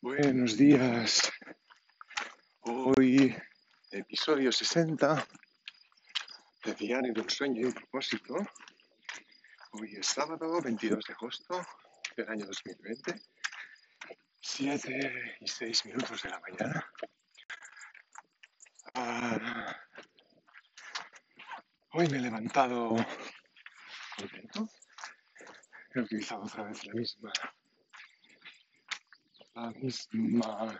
Buenos días. Hoy, episodio 60 de Diario del Sueño y un Propósito. Hoy es sábado 22 de agosto del año 2020, 7 y 6 minutos de la mañana. Ah, hoy me he levantado contento. He utilizado otra vez la misma la misma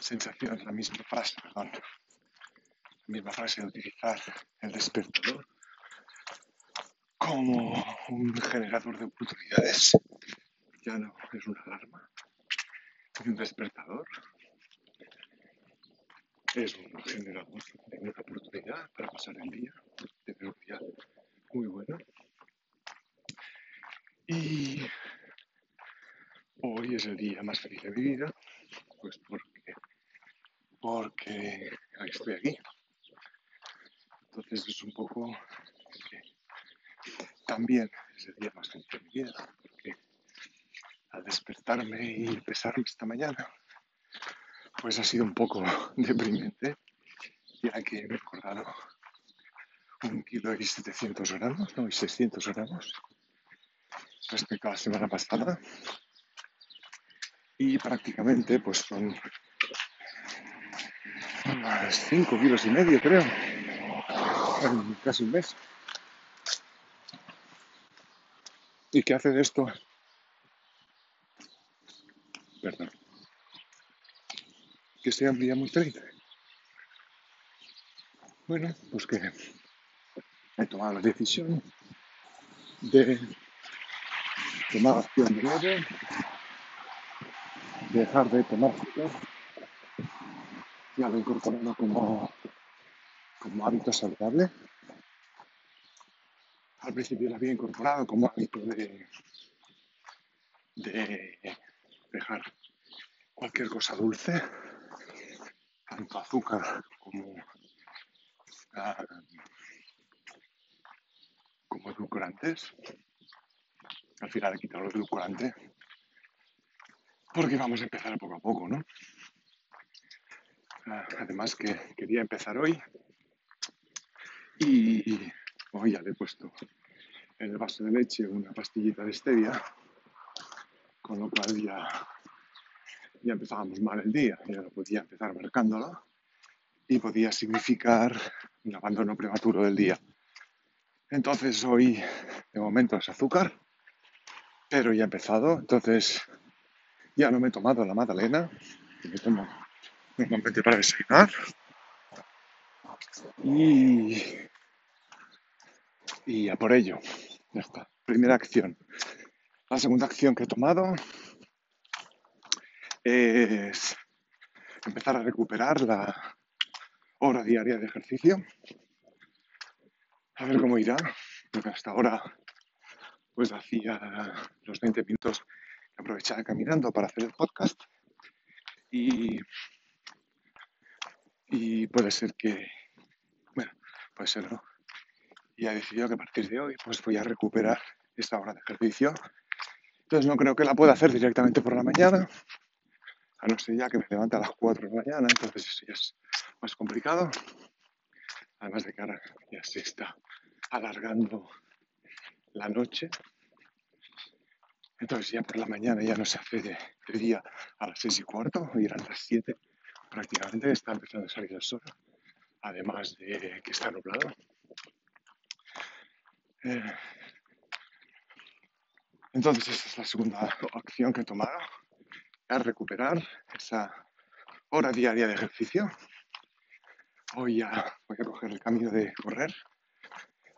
sensación, la misma frase, perdón, la misma frase de utilizar el despertador como un generador de oportunidades. Ya no es una alarma, es un despertador. Es un generador de una oportunidad para pasar el día, tener un día muy bueno. Y hoy es el día más feliz de mi vida, pues porque, porque estoy aquí. Entonces es un poco también es el día más feliz de mi vida, porque al despertarme y pesarme esta mañana, pues ha sido un poco deprimente, ya que he recordado un kilo y 700 gramos, no, y 600 gramos respecto a la semana pasada y prácticamente pues son unos 5 kilos y medio creo, en casi un mes. ¿Y qué hace de esto? Perdón. Que sea un día muy feliz. Bueno, pues que he tomado la decisión de tomar acción de nuevo dejar de tomar azúcar. Ya lo he incorporado como, como hábito saludable. Al principio lo había incorporado como hábito de, de dejar cualquier cosa dulce, tanto azúcar como, uh, como edulcorantes. Al final he quitado los edulcorantes porque vamos a empezar poco a poco, ¿no? Ah, además que quería empezar hoy y hoy ya le he puesto en el vaso de leche una pastillita de stevia, con lo cual ya, ya empezábamos mal el día, ya no podía empezar marcándolo y podía significar un abandono prematuro del día. Entonces hoy de momento es azúcar, pero ya he empezado, entonces ya no me he tomado la magdalena, que me tomo normalmente para desayunar. Y, y a por ello. Ya. Primera acción. La segunda acción que he tomado es empezar a recuperar la hora diaria de ejercicio. A ver cómo irá, porque hasta ahora pues hacía los 20 minutos aprovechaba caminando para hacer el podcast y, y puede ser que, bueno, puede ser no. Y ha decidido que a partir de hoy pues voy a recuperar esta hora de ejercicio. Entonces no creo que la pueda hacer directamente por la mañana, a no ser ya que me levante a las 4 de la mañana, entonces eso ya es más complicado. Además de que ahora ya se está alargando la noche, entonces ya por la mañana ya no se hace de, día a las seis y cuarto, hoy eran las siete, prácticamente está empezando a salir el sol, además de que está nublado. Eh, entonces esta es la segunda acción que he tomado, es recuperar esa hora diaria de ejercicio. Hoy ya voy a coger el camino de correr.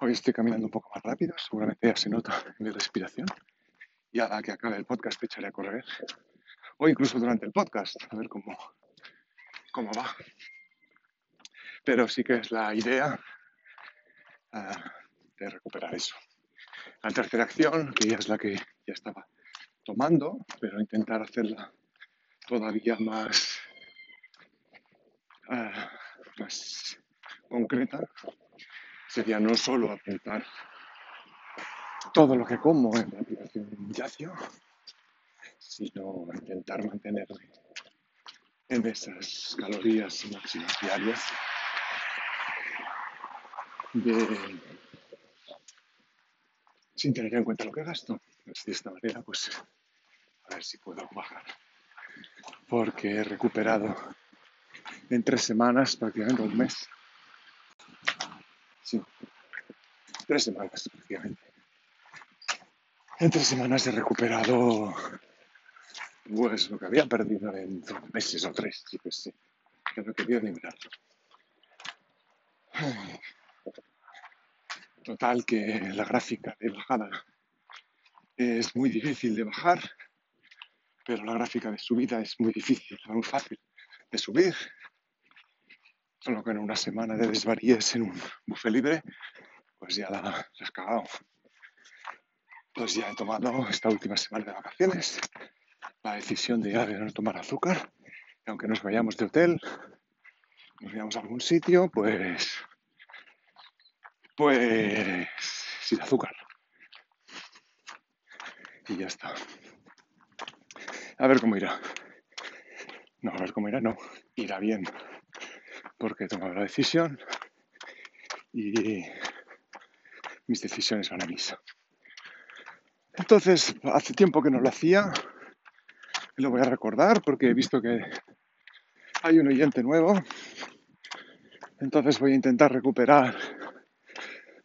Hoy estoy caminando un poco más rápido, seguramente ya se nota en mi respiración y a la que acabe el podcast te echaré a correr. O incluso durante el podcast, a ver cómo, cómo va. Pero sí que es la idea uh, de recuperar eso. La tercera acción, que ya es la que ya estaba tomando, pero intentar hacerla todavía más, uh, más concreta, sería no solo apuntar todo lo que como en la aplicación Yacio, sino intentar mantenerme en esas calorías máximas diarias sin tener en cuenta lo que gasto. Pues de esta manera, pues a ver si puedo bajar. Porque he recuperado en tres semanas, prácticamente un mes. Sí, tres semanas prácticamente. En tres semanas he recuperado pues lo que había perdido en dos meses o tres, sí que sí, que no quería ni mirarlo. Total que la gráfica de bajada es muy difícil de bajar, pero la gráfica de subida es muy difícil, muy fácil de subir. Solo que en una semana de desvaríes en un buffet libre, pues ya la, la has cagado. Pues ya he tomado esta última semana de vacaciones la decisión de ya de no tomar azúcar. Y aunque nos vayamos de hotel, nos vayamos a algún sitio, pues pues sin azúcar. Y ya está. A ver cómo irá. No, a ver cómo irá, no. Irá bien. Porque he tomado la decisión y mis decisiones van a misa. Entonces, hace tiempo que no lo hacía. Lo voy a recordar porque he visto que hay un oyente nuevo. Entonces voy a intentar recuperar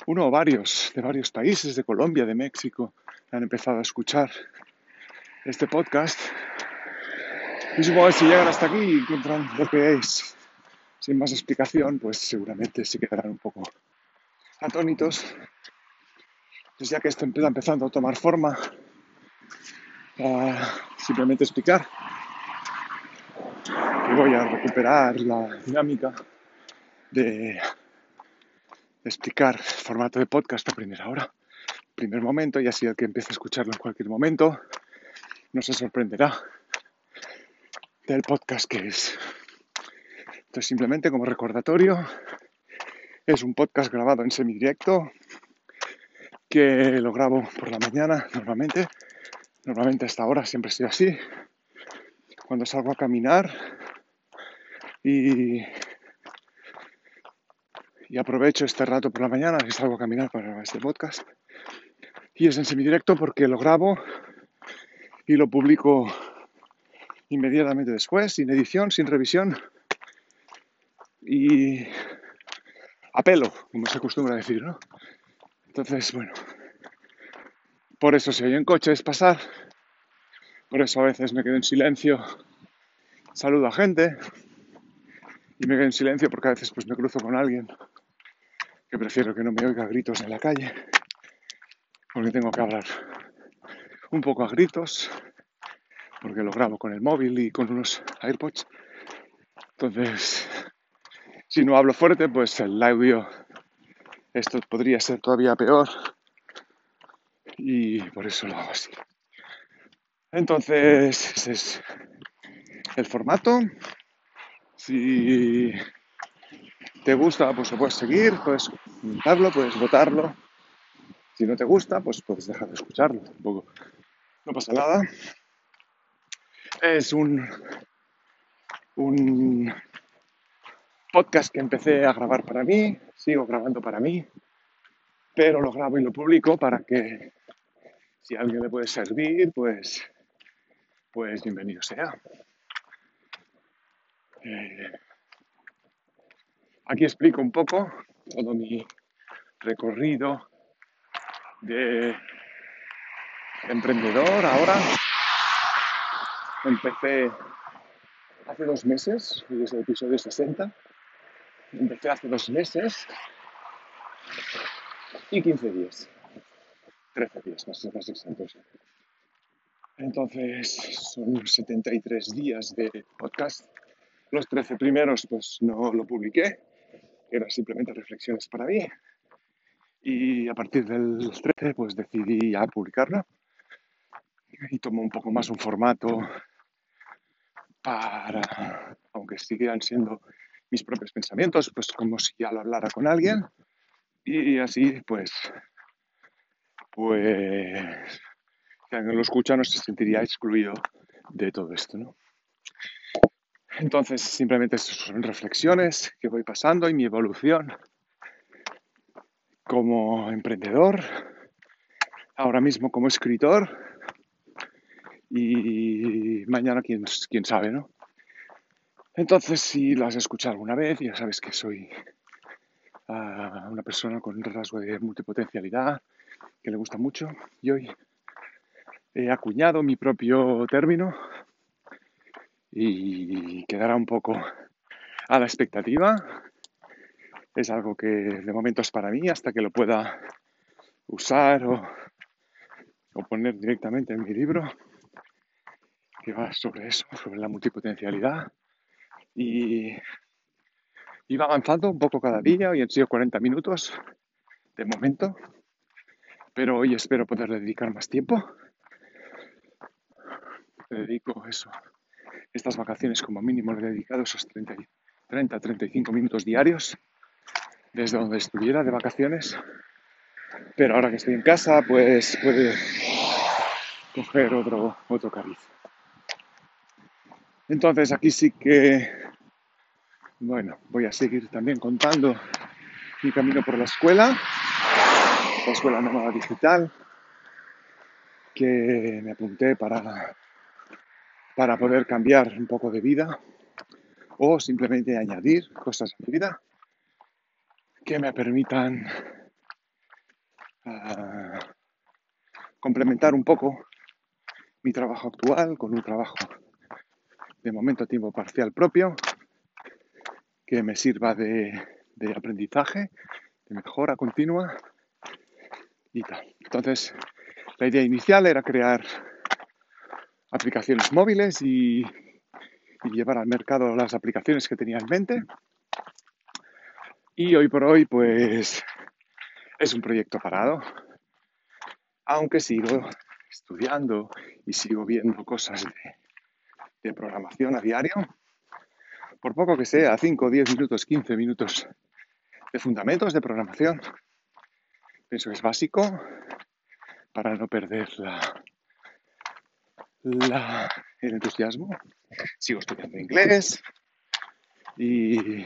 uno o varios de varios países, de Colombia, de México, han empezado a escuchar este podcast. Y supongo que si llegan hasta aquí y encuentran lo que es sin más explicación, pues seguramente se quedarán un poco atónitos. Pues ya que esto empieza empezando a tomar forma, simplemente explicar que voy a recuperar la dinámica de explicar formato de podcast a primera hora, primer momento, y así el que empiece a escucharlo en cualquier momento no se sorprenderá del podcast que es. Entonces, simplemente como recordatorio, es un podcast grabado en semidirecto que lo grabo por la mañana normalmente. Normalmente hasta ahora siempre estoy así. Cuando salgo a caminar y y aprovecho este rato por la mañana que salgo a caminar para grabar este podcast. Y es en semidirecto porque lo grabo y lo publico inmediatamente después, sin edición, sin revisión y a pelo, como se acostumbra a decir, ¿no? Entonces, bueno, por eso si en coches pasar, por eso a veces me quedo en silencio, saludo a gente y me quedo en silencio porque a veces pues me cruzo con alguien que prefiero que no me oiga gritos en la calle, porque tengo que hablar un poco a gritos, porque lo grabo con el móvil y con unos AirPods. Entonces, si no hablo fuerte, pues el audio, esto podría ser todavía peor y por eso lo hago así. Entonces, ese es el formato. Si te gusta, pues lo puedes seguir, puedes comentarlo, puedes votarlo. Si no te gusta, pues puedes dejar de escucharlo. Tampoco no pasa nada. Es un, un podcast que empecé a grabar para mí, sigo grabando para mí, pero lo grabo y lo publico para que si alguien le puede servir, pues, pues bienvenido sea. Eh, Aquí explico un poco todo mi recorrido de emprendedor ahora. Empecé hace dos meses, y es el episodio 60. Empecé hace dos meses y 15 días. 13 días, más, más exactos. Entonces son 73 días de podcast. Los 13 primeros pues no lo publiqué, eran simplemente reflexiones para mí. Y a partir del 13 pues decidí ya publicarla y tomó un poco más un formato para, aunque sigan siendo mis propios pensamientos, pues como si ya lo hablara con alguien y así pues pues si alguien lo escucha no se sentiría excluido de todo esto, ¿no? Entonces, simplemente son reflexiones que voy pasando y mi evolución como emprendedor, ahora mismo como escritor y mañana quién, quién sabe, ¿no? Entonces, si lo has escuchado alguna vez, ya sabes que soy uh, una persona con un rasgo de multipotencialidad que le gusta mucho y hoy he acuñado mi propio término y quedará un poco a la expectativa. Es algo que de momento es para mí hasta que lo pueda usar o, o poner directamente en mi libro, que va sobre eso, sobre la multipotencialidad. Y, va avanzando un poco cada día, hoy han sido 40 minutos de momento, pero hoy espero poder dedicar más tiempo. Le dedico eso estas vacaciones como mínimo le he dedicado esos 30, 35 minutos diarios desde donde estuviera de vacaciones. Pero ahora que estoy en casa, pues puede coger otro, otro cariz. Entonces aquí sí que, bueno, voy a seguir también contando mi camino por la escuela, la escuela nómada digital, que me apunté para para poder cambiar un poco de vida o simplemente añadir cosas a mi vida que me permitan uh, complementar un poco mi trabajo actual con un trabajo de momento a tiempo parcial propio que me sirva de, aprendizaje, de mejora continua y tal. Entonces, la idea inicial era crear aplicaciones móviles y, llevar al mercado las aplicaciones que tenía en mente. Y hoy por hoy, pues es un proyecto parado, aunque sigo estudiando y sigo viendo cosas de programación a diario, por poco que sea, 5, 10 minutos, 15 minutos de fundamentos de programación. Eso es básico para no perder la, el entusiasmo. Sigo estudiando inglés y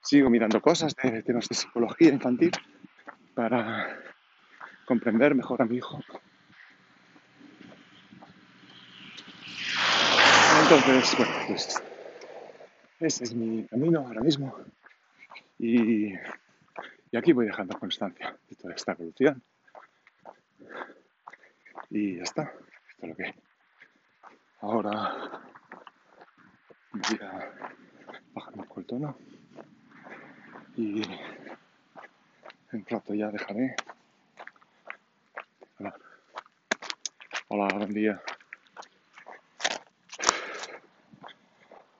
sigo mirando cosas de temas de psicología infantil para comprender mejor a mi hijo. Entonces, bueno, pues ese es mi camino ahora mismo y, y aquí voy dejando constancia de toda esta evolución. Y ya está lo que ahora voy a bajar el tono y en rato ya dejaré. Hola, Hola buen día.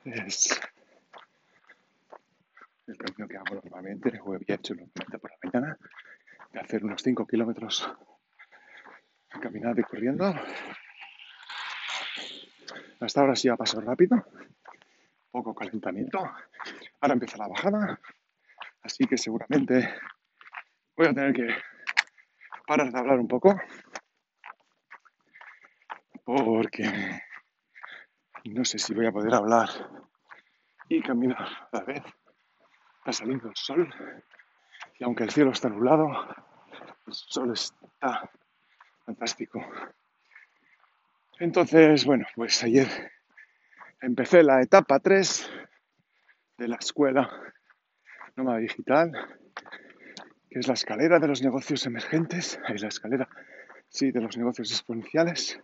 Es el camino que hago normalmente, o había hecho normalmente por la mañana, de hacer unos 5 kilómetros caminando y corriendo hasta ahora sí ha pasado rápido, poco calentamiento. Ahora empieza la bajada, así que seguramente voy a tener que parar de hablar un poco porque no sé si voy a poder hablar y caminar a la vez. Está saliendo el sol y aunque el cielo está nublado, el sol está fantástico. Entonces, bueno, pues ayer empecé la etapa 3 de la escuela nómada digital, que es la escalera de los negocios emergentes, es la escalera, sí, de los negocios exponenciales.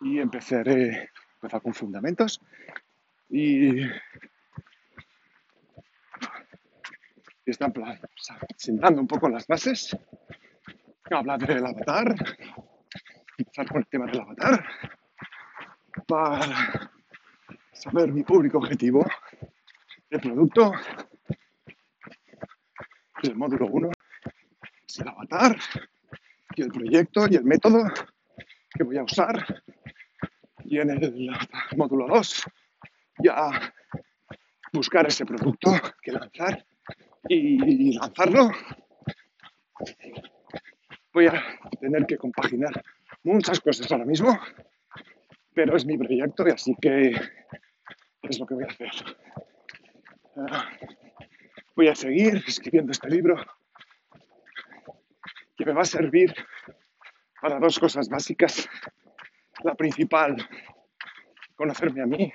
Y empezaré empezar con fundamentos y, y están sentando un poco las bases. Habla del avatar, empezar con el tema del avatar. Para saber mi público objetivo, el producto, el módulo 1 es el avatar. Y el proyecto y el método que voy a usar. Y en el módulo 2 ya buscar ese producto que lanzar y lanzarlo voy a tener que compaginar muchas cosas ahora mismo, pero es mi proyecto y así que es lo que voy a hacer. Ah, voy a seguir escribiendo este libro que me va a servir para dos cosas básicas. La principal, conocerme a mí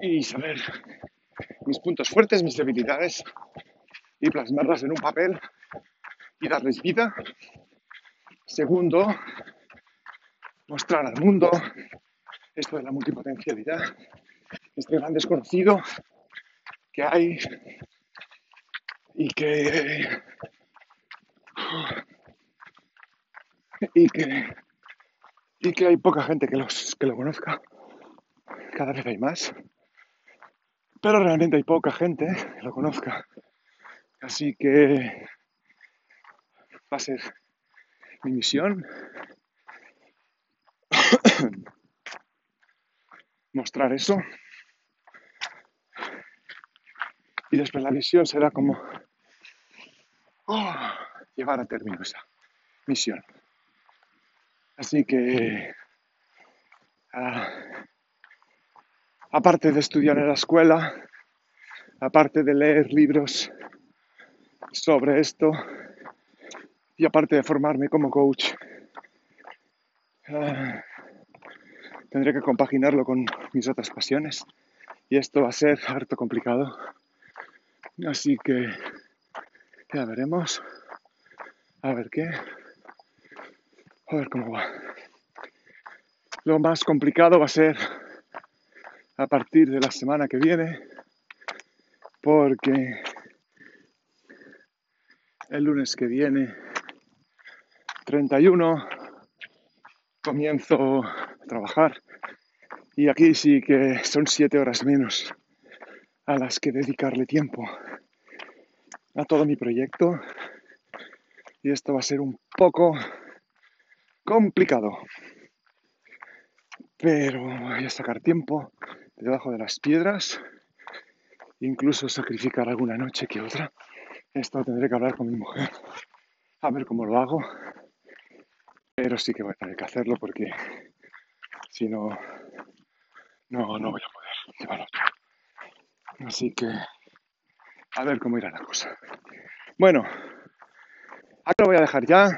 y saber mis puntos fuertes, mis debilidades y plasmarlas en un papel y darles vida. Segundo, mostrar al mundo esto de la multipotencialidad, este gran desconocido que hay y que y que y que hay poca gente que, los, que lo conozca. Cada vez hay más. Pero realmente hay poca gente que lo conozca. Así que va a ser mi misión mostrar eso. Y después la misión será como oh, llevar a término esa misión. Así que, ah, aparte de estudiar en la escuela, aparte de leer libros sobre esto y aparte de formarme como coach, ah, tendré que compaginarlo con mis otras pasiones y esto va a ser harto complicado. Así que ya veremos. A ver qué. A ver cómo va. Lo más complicado va a ser a partir de la semana que viene, porque el lunes que viene, 31, comienzo a trabajar. Y aquí sí que son siete horas menos a las que dedicarle tiempo a todo mi proyecto. Y esto va a ser un poco complicado. Pero voy a sacar tiempo debajo de las piedras, incluso sacrificar alguna noche que otra. Esto tendré que hablar con mi mujer, a ver cómo lo hago. Pero sí que voy a tener que hacerlo porque si no, no, no voy a poder llevarlo. Así que a ver cómo irá la cosa. Bueno, acá lo voy a dejar ya.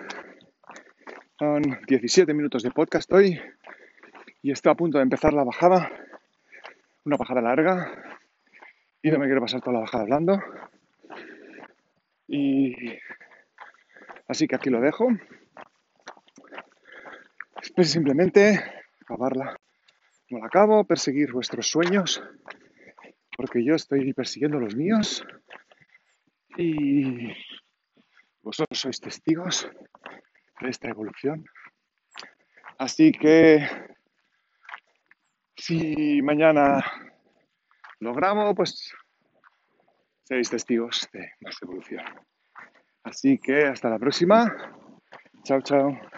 Son 17 minutos de podcast hoy y estoy a punto de empezar la bajada. Una bajada larga y no me quiero pasar toda la bajada hablando. Y así que aquí lo dejo. Simplemente acabarla como la acabo, perseguir vuestros sueños, porque yo estoy persiguiendo los míos y vosotros sois testigos de esta evolución. Así que si mañana lo grabo, pues seréis testigos de más evolución. Así que hasta la próxima. Chao, chao.